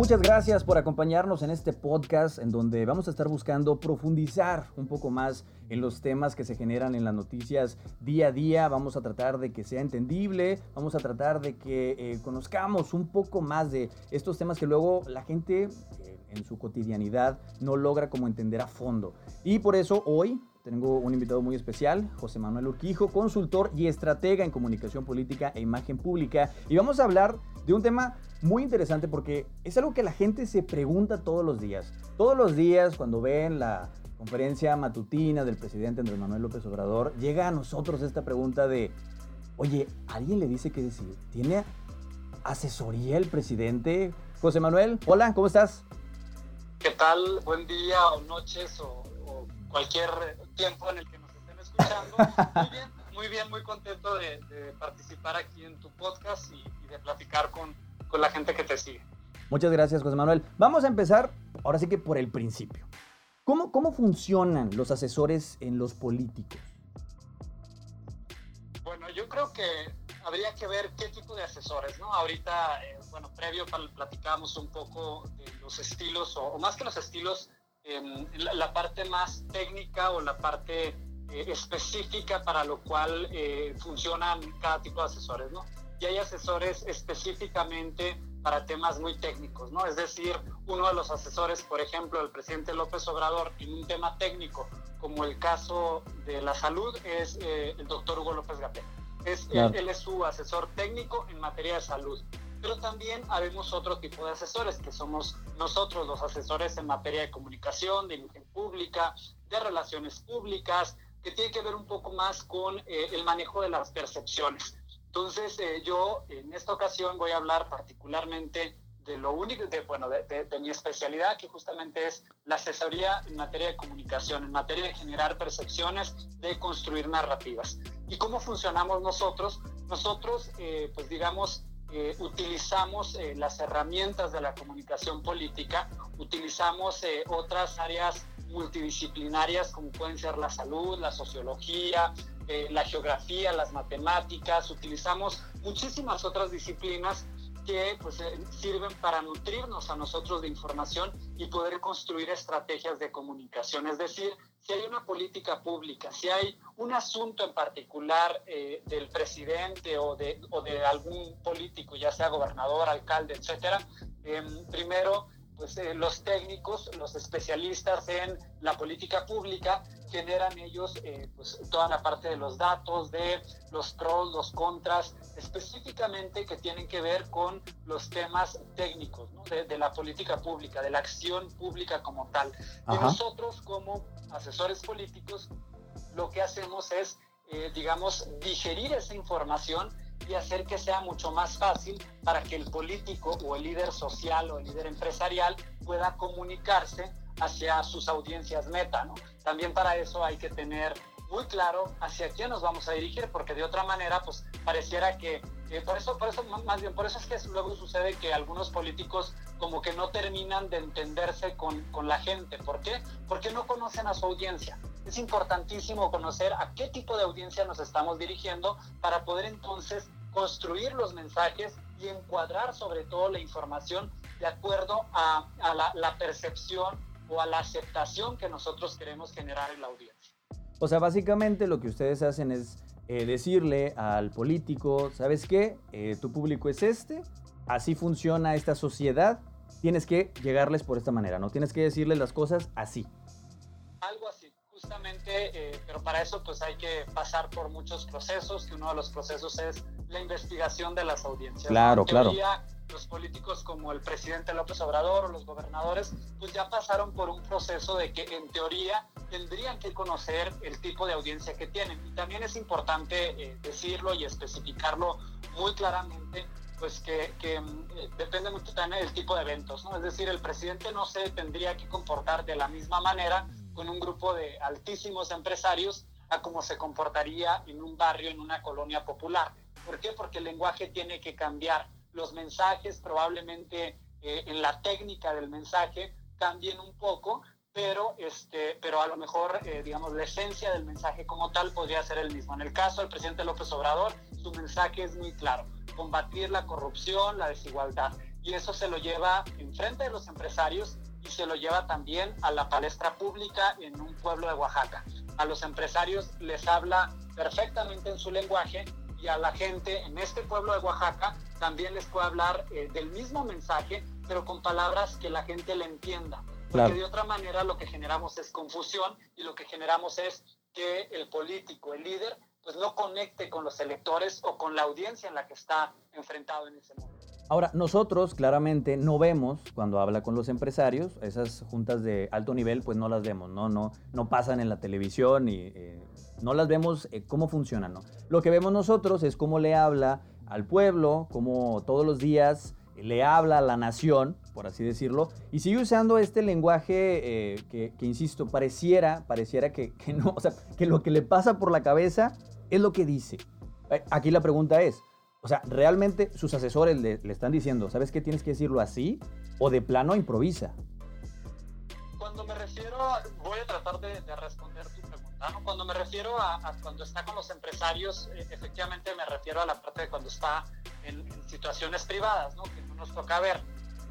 muchas gracias por acompañarnos en este podcast en donde vamos a estar buscando profundizar un poco más en los temas que se generan en las noticias día a día. Vamos a tratar de que sea entendible, vamos a tratar de que eh, conozcamos un poco más de estos temas que luego la gente eh, en su cotidianidad no logra como entender a fondo. Y por eso hoy tengo un invitado muy especial, José Manuel Urquijo, consultor y estratega en comunicación política e imagen pública. Y vamos a hablar de un tema muy interesante porque es algo que la gente se pregunta todos los días. Todos los días cuando ven la conferencia matutina del presidente Andrés Manuel López Obrador, llega a nosotros esta pregunta de, oye, ¿alguien le dice qué decir? ¿Tiene asesoría el presidente? José Manuel, hola, ¿cómo estás? ¿Qué tal? Buen día o noches o, cualquier tiempo en el que nos estén escuchando. Muy bien, muy bien, muy contento de, participar aquí en tu podcast y, de platicar con, con, la gente que te sigue. Muchas gracias, José Manuel. Vamos a empezar ahora sí que por el principio. ¿Cómo, cómo funcionan los asesores en los políticos? Bueno, yo creo que habría que ver qué tipo de asesores, ¿no? Ahorita, eh, bueno, previo platicábamos un poco de los estilos, o, más que los estilos, la, parte más técnica o la parte eh, específica para lo cual eh, funcionan cada tipo de asesores, ¿no? Y hay asesores específicamente para temas muy técnicos, ¿no? Es decir, uno de los asesores, por ejemplo, el presidente López Obrador, en un tema técnico, como el caso de la salud, es el doctor Hugo López Gatel. Es, él, es su asesor técnico en materia de salud. Pero también habemos otro tipo de asesores, que somos nosotros los asesores en materia de comunicación, de imagen pública, de relaciones públicas, que tiene que ver un poco más con eh, el manejo de las percepciones. Entonces, eh, yo en esta ocasión voy a hablar particularmente de lo único, de, bueno, de, mi especialidad, que justamente es la asesoría en materia de comunicación, en materia de generar percepciones, de construir narrativas. ¿Y cómo funcionamos nosotros? Nosotros, eh, pues digamos, eh, utilizamos eh, las herramientas de la comunicación política, utilizamos otras áreas multidisciplinarias como pueden ser la salud, la sociología, la geografía, las matemáticas, utilizamos muchísimas otras disciplinas que pues, eh, sirven para nutrirnos a nosotros de información y poder construir estrategias de comunicación. Es decir, si hay una política pública, si hay un asunto en particular eh, del presidente o de, o de algún político, ya sea gobernador, alcalde, etcétera, em, primero pues, eh, los técnicos, los especialistas en la política pública, generan ellos eh, pues, toda la parte de los datos, de los pros, los contras, específicamente que tienen que ver con los temas técnicos de, la política pública, de la acción pública como tal. Y nosotros como asesores políticos lo que hacemos es, eh, digamos, digerir esa información y hacer que sea mucho más fácil para que el político o el líder social o el líder empresarial pueda comunicarse hacia sus audiencias meta, ¿no? También para eso hay que tener muy claro hacia quién nos vamos a dirigir, porque de otra manera, pues pareciera que, por eso, por eso, más bien, por eso es que luego sucede que algunos políticos como que no terminan de entenderse con, con la gente. ¿Por qué? Porque no conocen a su audiencia. Es importantísimo conocer a qué tipo de audiencia nos estamos dirigiendo para poder entonces construir los mensajes y encuadrar sobre todo la información de acuerdo a, a la, la percepción o a la aceptación que nosotros queremos generar en la audiencia. O sea, básicamente lo que ustedes hacen es eh, decirle al político, ¿sabes qué? Eh, tu público es este, así funciona esta sociedad, tienes que llegarles por esta manera, ¿no? Tienes que decirles las cosas así. Algo así, justamente, eh, pero para eso pues hay que pasar por muchos procesos, que uno de los procesos es la investigación de las audiencias. Claro, claro los políticos como el presidente López Obrador o los gobernadores, pues ya pasaron por un proceso de que en teoría tendrían que conocer el tipo de audiencia que tienen. Y también es importante eh, decirlo y especificarlo muy claramente, pues que, que eh, depende mucho también del tipo de eventos, ¿no? Es decir, el presidente no se tendría que comportar de la misma manera con un grupo de altísimos empresarios a como se comportaría en un barrio, en una colonia popular. ¿Por qué? Porque el lenguaje tiene que cambiar los mensajes probablemente eh, en la técnica del mensaje cambien un poco, pero, este, pero a lo mejor, eh, digamos, la esencia del mensaje como tal podría ser el mismo. En el caso del presidente López Obrador, su mensaje es muy claro, combatir la corrupción, la desigualdad. y eso se lo lleva enfrente de los empresarios y se lo lleva también a la palestra pública en un pueblo de Oaxaca. A los empresarios les habla perfectamente en su lenguaje y a la gente en este pueblo de Oaxaca también les puede hablar eh, del mismo mensaje, pero con palabras que la gente le entienda. Porque de otra manera lo que generamos es confusión y lo que generamos es que el político, el líder, pues no conecte con los electores o con la audiencia en la que está enfrentado en ese momento. Ahora, nosotros claramente no vemos cuando habla con los empresarios, esas juntas de alto nivel, pues no las vemos, no, no, no pasan en la televisión y eh, no las vemos eh, cómo funcionan, ¿no? Lo que vemos nosotros es cómo le habla al pueblo, cómo todos los días le habla a la nación, por así decirlo, y sigue usando este lenguaje eh, que, insisto, pareciera, pareciera que, que no, o sea, que lo que le pasa por la cabeza es lo que dice. Aquí la pregunta es, o sea, realmente sus asesores le, están diciendo, ¿sabes qué? Tienes que decirlo así o de plano improvisa. Cuando me refiero, voy a tratar de, responder tu pregunta, ¿no? Cuando me refiero a, cuando está con los empresarios, eh, efectivamente me refiero a la parte de cuando está en, situaciones privadas, ¿no? Que no nos toca ver.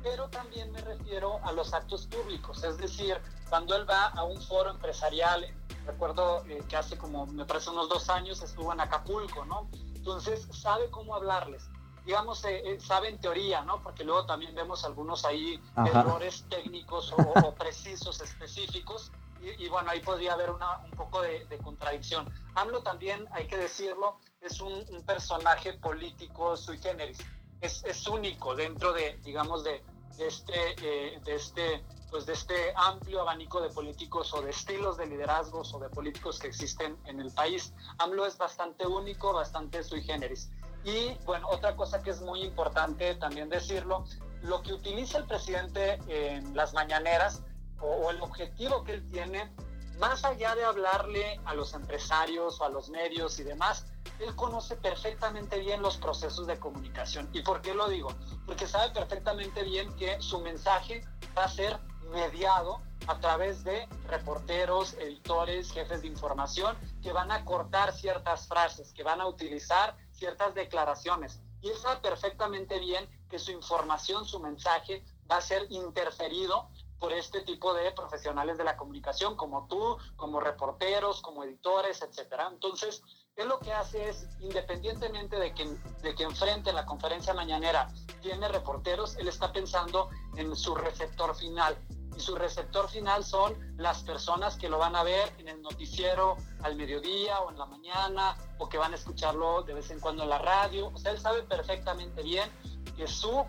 Pero también me refiero a los actos públicos, es decir, cuando él va a un foro empresarial, recuerdo eh, que hace como, me parece unos dos años, estuvo en Acapulco, ¿no? Entonces, sabe cómo hablarles. Digamos, eh, eh, sabe en teoría, ¿no? Porque luego también vemos algunos ahí errores técnicos o, precisos, específicos. Y, bueno, ahí podría haber una, un poco de, contradicción. AMLO también, hay que decirlo, es un, personaje político sui generis. Es, es, único dentro de, digamos, de, este, eh, de, este, pues de este amplio abanico de políticos o de estilos de liderazgos o de políticos que existen en el país. AMLO es bastante único, bastante sui generis. Y bueno, otra cosa que es muy importante también decirlo, lo que utiliza el presidente en las mañaneras o, el objetivo que él tiene, más allá de hablarle a los empresarios o a los medios y demás, él conoce perfectamente bien los procesos de comunicación. ¿Y por qué lo digo? Porque sabe perfectamente bien que su mensaje va a ser mediado a través de reporteros, editores, jefes de información que van a cortar ciertas frases, que van a utilizar ciertas declaraciones. Y él sabe perfectamente bien que su información, su mensaje va a ser interferido por este tipo de profesionales de la comunicación, como tú, como reporteros, como editores, etcétera. Entonces, él lo que hace es, independientemente de que, de que enfrente la conferencia mañanera tiene reporteros, él está pensando en su receptor final. Y su receptor final son las personas que lo van a ver en el noticiero al mediodía o en la mañana, o que van a escucharlo de vez en cuando en la radio. O sea, él sabe perfectamente bien que su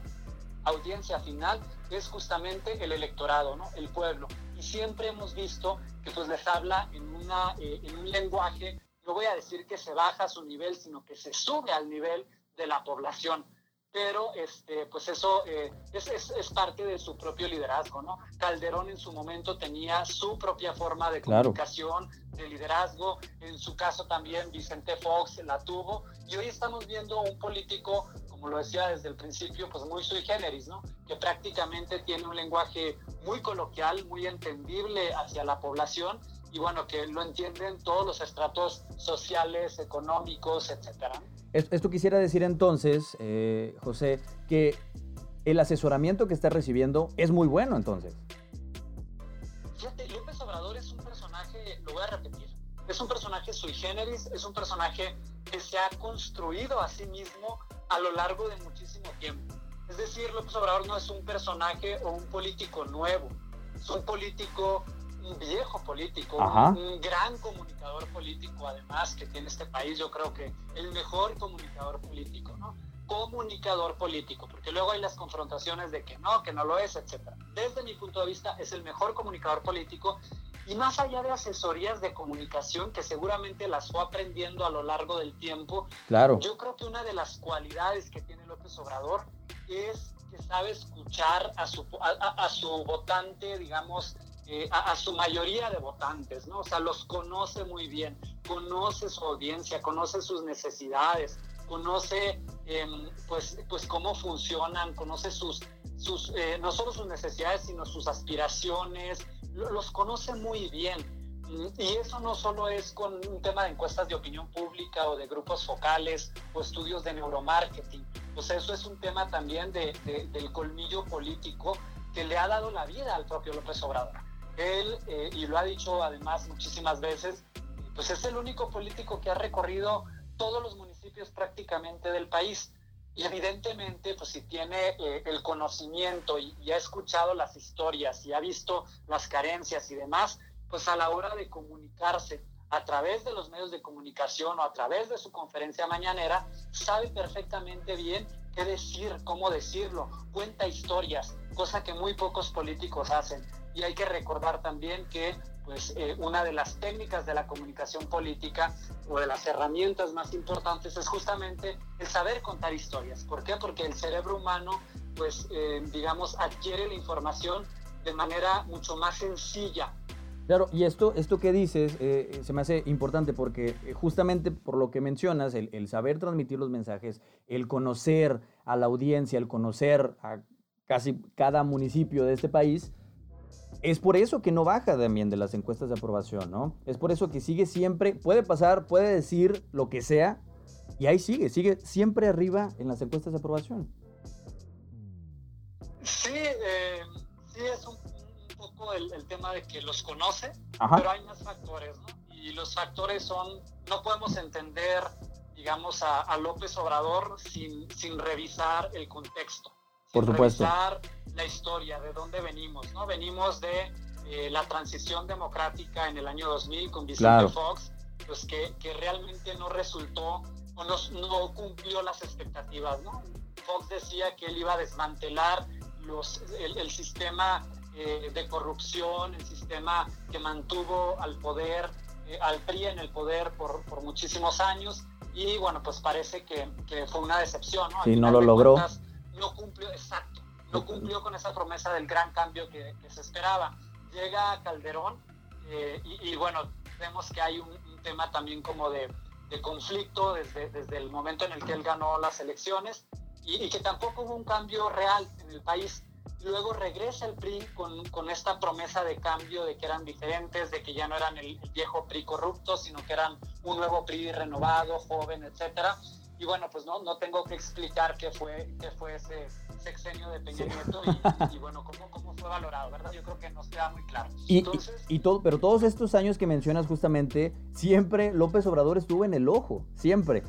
audiencia final es justamente el electorado, ¿no? el pueblo. Y siempre hemos visto que pues les habla en, una, eh, en un lenguaje, no voy a decir que se baja a su nivel, sino que se sube al nivel de la población. Pero este, pues eso eh, es, es, es, parte de su propio liderazgo, ¿no? Calderón en su momento tenía su propia forma de comunicación, de liderazgo. En su caso también Vicente Fox la tuvo. Y hoy estamos viendo un político como lo decía desde el principio, pues muy sui generis, ¿no? Que prácticamente tiene un lenguaje muy coloquial, muy entendible hacia la población y bueno, que lo entienden todos los estratos sociales, económicos, etcétera. Esto quisiera decir entonces, eh, José, que el asesoramiento que está recibiendo es muy bueno entonces. Fíjate, López Obrador es un personaje, lo voy a repetir, es un personaje sui generis, es un personaje que se ha construido a sí mismo a lo largo de muchísimo tiempo. Es decir, López Obrador no es un personaje o un político nuevo, es un político, un viejo político, un, gran comunicador político además que tiene este país, yo creo que el mejor comunicador político, ¿no? Comunicador político, porque luego hay las confrontaciones de que no, que no lo es, etc. Desde mi punto de vista es el mejor comunicador político y más allá de asesorías de comunicación que seguramente las fue aprendiendo a lo largo del tiempo, claro. yo creo que una de las cualidades que tiene López Obrador es que sabe escuchar a su, a, su votante, digamos, eh, a, su mayoría de votantes, ¿no? O sea, los conoce muy bien, conoce su audiencia, conoce sus necesidades, conoce em, pues, pues cómo funcionan, conoce sus, sus eh, no solo sus necesidades, sino sus aspiraciones, los conoce muy bien. Y eso no solo es con un tema de encuestas de opinión pública o de grupos focales o estudios de neuromarketing. pues eso es un tema también de, del colmillo político que le ha dado la vida al propio López Obrador. Él, eh, y lo ha dicho además muchísimas veces, pues es el único político que ha recorrido todos los municipios prácticamente del país. Y evidentemente, pues si tiene eh, el conocimiento y, ha escuchado las historias y ha visto las carencias y demás, pues a la hora de comunicarse a través de los medios de comunicación o a través de su conferencia mañanera, sabe perfectamente bien qué decir, cómo decirlo, cuenta historias, cosa que muy pocos políticos hacen. Y hay que recordar también que pues, eh, una de las técnicas de la comunicación política o de las herramientas más importantes es justamente el saber contar historias. ¿Por qué? Porque el cerebro humano, pues, eh, digamos, adquiere la información de manera mucho más sencilla. Claro, y esto, esto que dices eh, se me hace importante porque justamente por lo que mencionas, el, el saber transmitir los mensajes, el conocer a la audiencia, el conocer a casi cada municipio de este país, es por eso que no baja también de las encuestas de aprobación, ¿no? Es por eso que sigue siempre, puede pasar, puede decir lo que sea, y ahí sigue, sigue siempre arriba en las encuestas de aprobación. Sí, eh, sí es un, poco el, tema de que los conoce, pero hay más factores, ¿no? Y los factores son, no podemos entender, digamos, a, a López Obrador sin, sin revisar el contexto. Por supuesto. La historia, de dónde venimos, ¿no? Venimos de eh, la transición democrática en el año 2000 con Vicente Fox, pues que, que, realmente no resultó o no, no, cumplió las expectativas, ¿no? Fox decía que él iba a desmantelar los, el, sistema eh, de corrupción, el sistema que mantuvo al poder, eh, al PRI en el poder por, por, muchísimos años, y bueno, pues parece que, que fue una decepción, ¿no? Sí, no lo logró exacto, no cumplió con esa promesa del gran cambio que, se esperaba. Llega Calderón eh, y, bueno, vemos que hay un, tema también como de, conflicto desde, desde el momento en el que él ganó las elecciones y, que tampoco hubo un cambio real en el país. Luego regresa el PRI con, con, esta promesa de cambio, de que eran diferentes, de que ya no eran el, viejo PRI corrupto, sino que eran un nuevo PRI renovado, joven, etcétera y bueno, pues no, no tengo que explicar qué fue, qué fue ese sexenio de Peña Nieto y, bueno, cómo, cómo, fue valorado, ¿verdad? Yo creo que nos queda muy claro. Y, y, todo, pero todos estos años que mencionas justamente, siempre López Obrador estuvo en el ojo, siempre.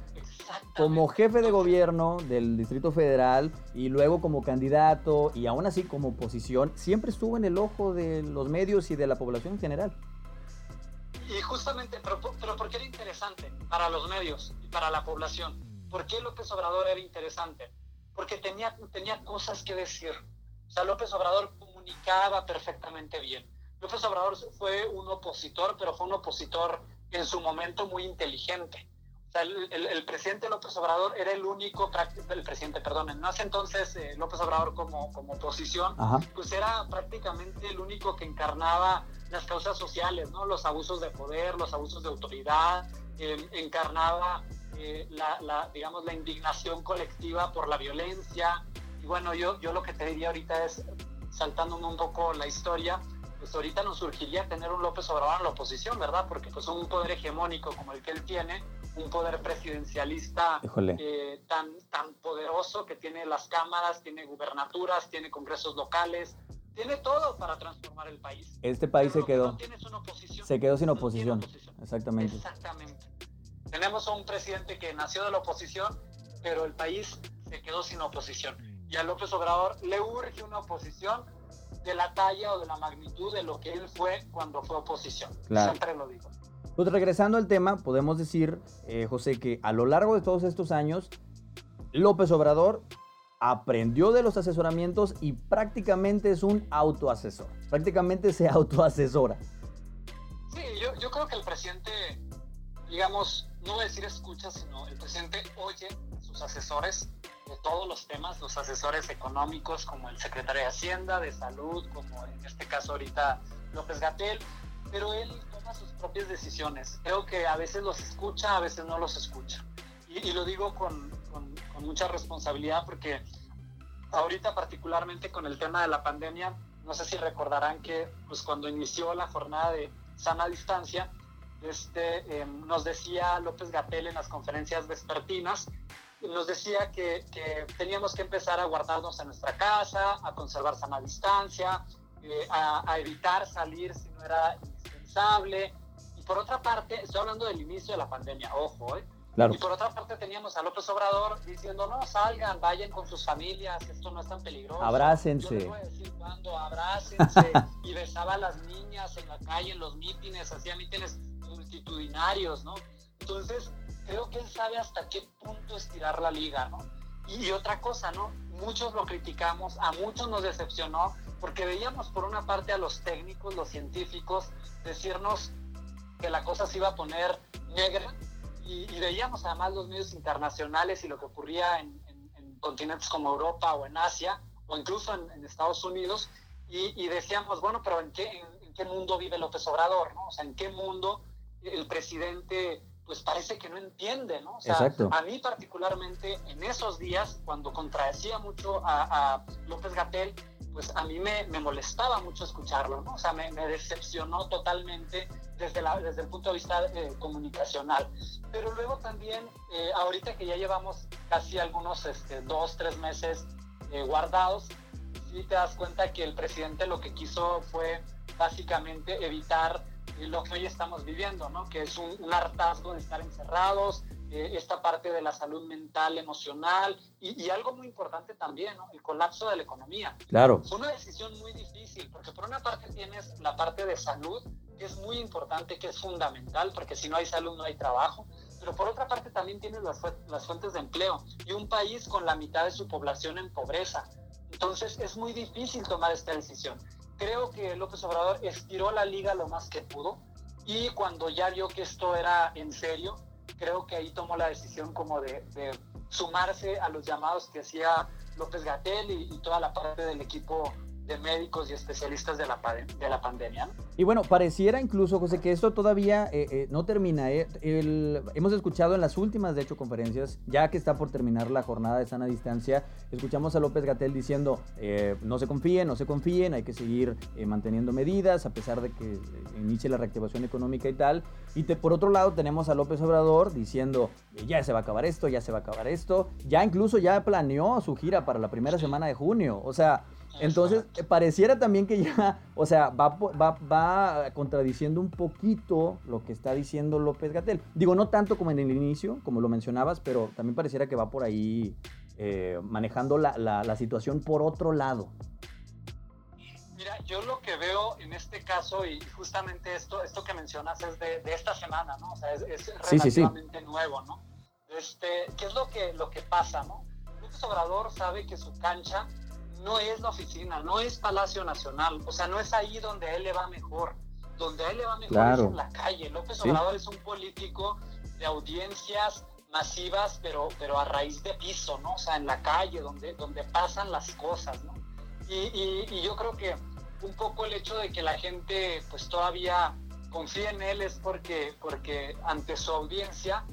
Como jefe de gobierno del Distrito Federal y luego como candidato y aún así como oposición, siempre estuvo en el ojo de los medios y de la población en general. Y justamente, pero, pero ¿por qué era interesante para los medios y para la población? ¿Por qué López Obrador era interesante? Porque tenía, tenía cosas que decir. O sea, López Obrador comunicaba perfectamente bien. López Obrador fue un opositor, pero fue un opositor en su momento muy inteligente. O sea, el, presidente López Obrador era el único, el presidente, perdón, en ese entonces eh, López Obrador como, como oposición, pues era prácticamente el único que encarnaba las causas sociales, ¿no? Los abusos de poder, los abusos de autoridad, eh, encarnaba eh, la, digamos, la indignación colectiva por la violencia. Y bueno, yo, yo lo que te diría ahorita es, saltándome un poco la historia, pues ahorita nos surgiría tener un López Obrador en la oposición, ¿verdad? Porque pues un poder hegemónico como el que él tiene, un poder presidencialista eh, tan, tan poderoso que tiene las cámaras, tiene gubernaturas, tiene congresos locales, tiene todo para transformar el país. Este país se quedó. se quedó sin oposición. Exactamente. Exactamente. Tenemos a un presidente que nació de la oposición, pero el país se quedó sin oposición. Y a López Obrador le urge una oposición de la talla o de la magnitud de lo que él fue cuando fue oposición. Siempre lo digo. Pues regresando al tema, podemos decir, eh, José, que a lo largo de todos estos años, López Obrador aprendió de los asesoramientos y prácticamente es un autoasesor. Prácticamente se autoasesora. Sí, yo, yo creo que el presidente, digamos, no voy a decir escucha, sino el presidente oye a sus asesores de todos los temas, los asesores económicos como el secretario de Hacienda, de Salud, como en este caso ahorita López Gatel, pero él toma sus propias decisiones. Creo que a veces los escucha, a veces no los escucha. Y, lo digo con, con, mucha responsabilidad porque ahorita particularmente con el tema de la pandemia, no sé si recordarán que pues cuando inició la jornada de sana distancia, este, em, nos decía López Gatel en las conferencias vespertinas nos decía que, teníamos que empezar a guardarnos en nuestra casa, a conservar sana distancia, eh, a, evitar salir si no era indispensable. Y por otra parte, estoy hablando del inicio de la pandemia, ojo, ¿eh? Y por otra parte teníamos a López Obrador diciendo, no, salgan, vayan con sus familias, esto no es tan peligroso. Abrácense. Yo les voy a decir cuándo, abrácense. y besaba a las niñas en la calle, en los mítines, hacía mítines multitudinarios, ¿no? Entonces, creo que él sabe hasta qué punto estirar la liga, ¿no? Y, otra cosa, ¿no? Muchos lo criticamos, a muchos nos decepcionó, porque veíamos por una parte a los técnicos, los científicos, decirnos que la cosa se iba a poner negra, y, veíamos además los medios internacionales y lo que ocurría en, continentes como Europa o en Asia, o incluso en, Estados Unidos, y, decíamos, bueno, pero ¿en qué, en, qué mundo vive López Obrador? ¿no? O sea, ¿en qué mundo el presidente pues parece que no entiende, ¿no? O sea, a mí particularmente en esos días, cuando contradecía mucho a, López Gatel, pues a mí me, molestaba mucho escucharlo, ¿no? O sea, me, decepcionó totalmente desde, la, desde el punto de vista eh, comunicacional. Pero luego también, eh, ahorita que ya llevamos casi algunos este, dos, tres meses eh, guardados, sí te das cuenta que el presidente lo que quiso fue básicamente evitar lo que hoy estamos viviendo, ¿no? que es un, hartazgo de estar encerrados, eh, esta parte de la salud mental, emocional y, algo muy importante también, ¿no? el colapso de la economía. Claro. Fue una decisión muy difícil, porque por una parte tienes la parte de salud, que es muy importante, que es fundamental, porque si no hay salud no hay trabajo, pero por otra parte también tienes las, las fuentes de empleo y un país con la mitad de su población en pobreza. Entonces es muy difícil tomar esta decisión creo que López Obrador estiró la liga lo más que pudo y cuando ya vio que esto era en serio, creo que ahí tomó la decisión como de, sumarse a los llamados que hacía López Gatel y, toda la parte del equipo de médicos y especialistas de la, de la pandemia. Y bueno, pareciera incluso, José, que esto todavía eh, eh, no termina. Eh. hemos escuchado en las últimas, de hecho, conferencias, ya que está por terminar la jornada de sana distancia, escuchamos a López Gatel diciendo, no se confíen, no se confíen, hay que seguir manteniendo medidas a pesar de que inicie la reactivación económica y tal. Y por otro lado tenemos a López Obrador diciendo, ya se va a acabar esto, ya se va a acabar esto. Ya incluso ya planeó su gira para la primera semana de junio. O sea... Entonces, pareciera también que ya, o sea, va, va, va, contradiciendo un poquito lo que está diciendo López Gatel. Digo, no tanto como en el inicio, como lo mencionabas, pero también pareciera que va por ahí eh, manejando la, la, situación por otro lado. Mira, yo lo que veo en este caso, y justamente esto, esto que mencionas es de, de esta semana, ¿no? O sea, es, relativamente nuevo, ¿no? Este, ¿Qué es lo que, lo que pasa, no? López Obrador sabe que su cancha no es la oficina, no es Palacio Nacional, o sea, no es ahí donde a él le va mejor. Donde a él le va mejor es en la calle. López Obrador es un político de audiencias masivas, pero, pero a raíz de piso, ¿no? O sea, en la calle, donde, donde pasan las cosas, ¿no? Y, y, yo creo que un poco el hecho de que la gente pues todavía confía en él es porque, porque ante su audiencia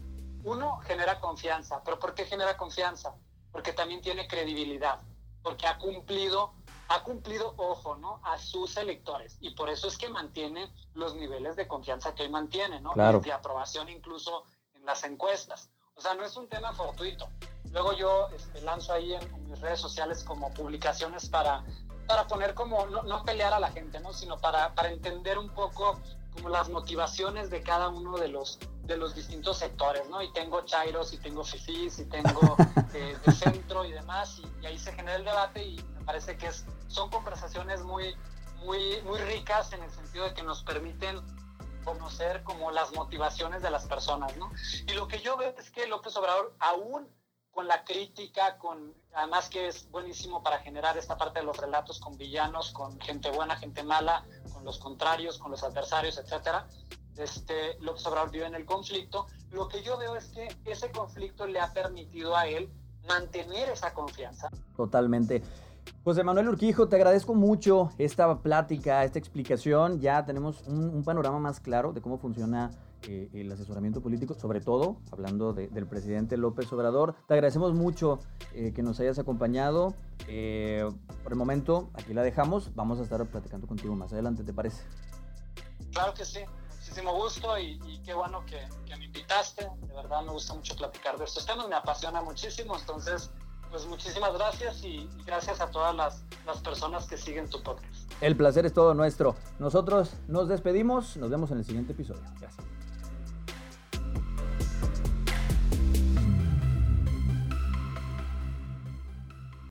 uno genera confianza. ¿Pero por qué genera confianza? Porque también tiene credibilidad porque ha cumplido, ha cumplido, ojo, ¿no? A sus electores. Y por eso es que mantiene los niveles de confianza que hoy mantiene, ¿no? Claro. de aprobación incluso en las encuestas. O sea, no es un tema fortuito. Luego yo este, lanzo ahí en, mis redes sociales como publicaciones para, para poner como, no, no, pelear a la gente, ¿no? Sino para, para entender un poco como las motivaciones de cada uno de los, de los distintos sectores, ¿no? Y tengo chairos, y tengo fifís, y tengo eh, de centro y demás, y, ahí se genera el debate y me parece que es, son conversaciones muy, muy, muy ricas en el sentido de que nos permiten conocer como las motivaciones de las personas, ¿no? Y lo que yo veo es que López Obrador, aún con la crítica, con además que es buenísimo para generar esta parte de los relatos con villanos, con gente buena, gente mala, con los contrarios, con los adversarios, etcétera. Este, López Obrador vive en el conflicto. Lo que yo veo es que ese conflicto le ha permitido a él mantener esa confianza. Totalmente. José Manuel Urquijo, te agradezco mucho esta plática, esta explicación. Ya tenemos un, panorama más claro de cómo funciona eh, el asesoramiento político, sobre todo hablando del presidente López Obrador. Te agradecemos mucho eh, que nos hayas acompañado. Eh, por el momento, aquí la dejamos. Vamos a estar platicando contigo más adelante, ¿te parece? Claro que sí. muchísimo gusto y, qué bueno que, que, me invitaste. De verdad me gusta mucho platicar de estos temas, me apasiona muchísimo. Entonces, pues muchísimas gracias y, gracias a todas las, las personas que siguen tu podcast. El placer es todo nuestro. Nosotros nos despedimos, nos vemos en el siguiente episodio. Gracias.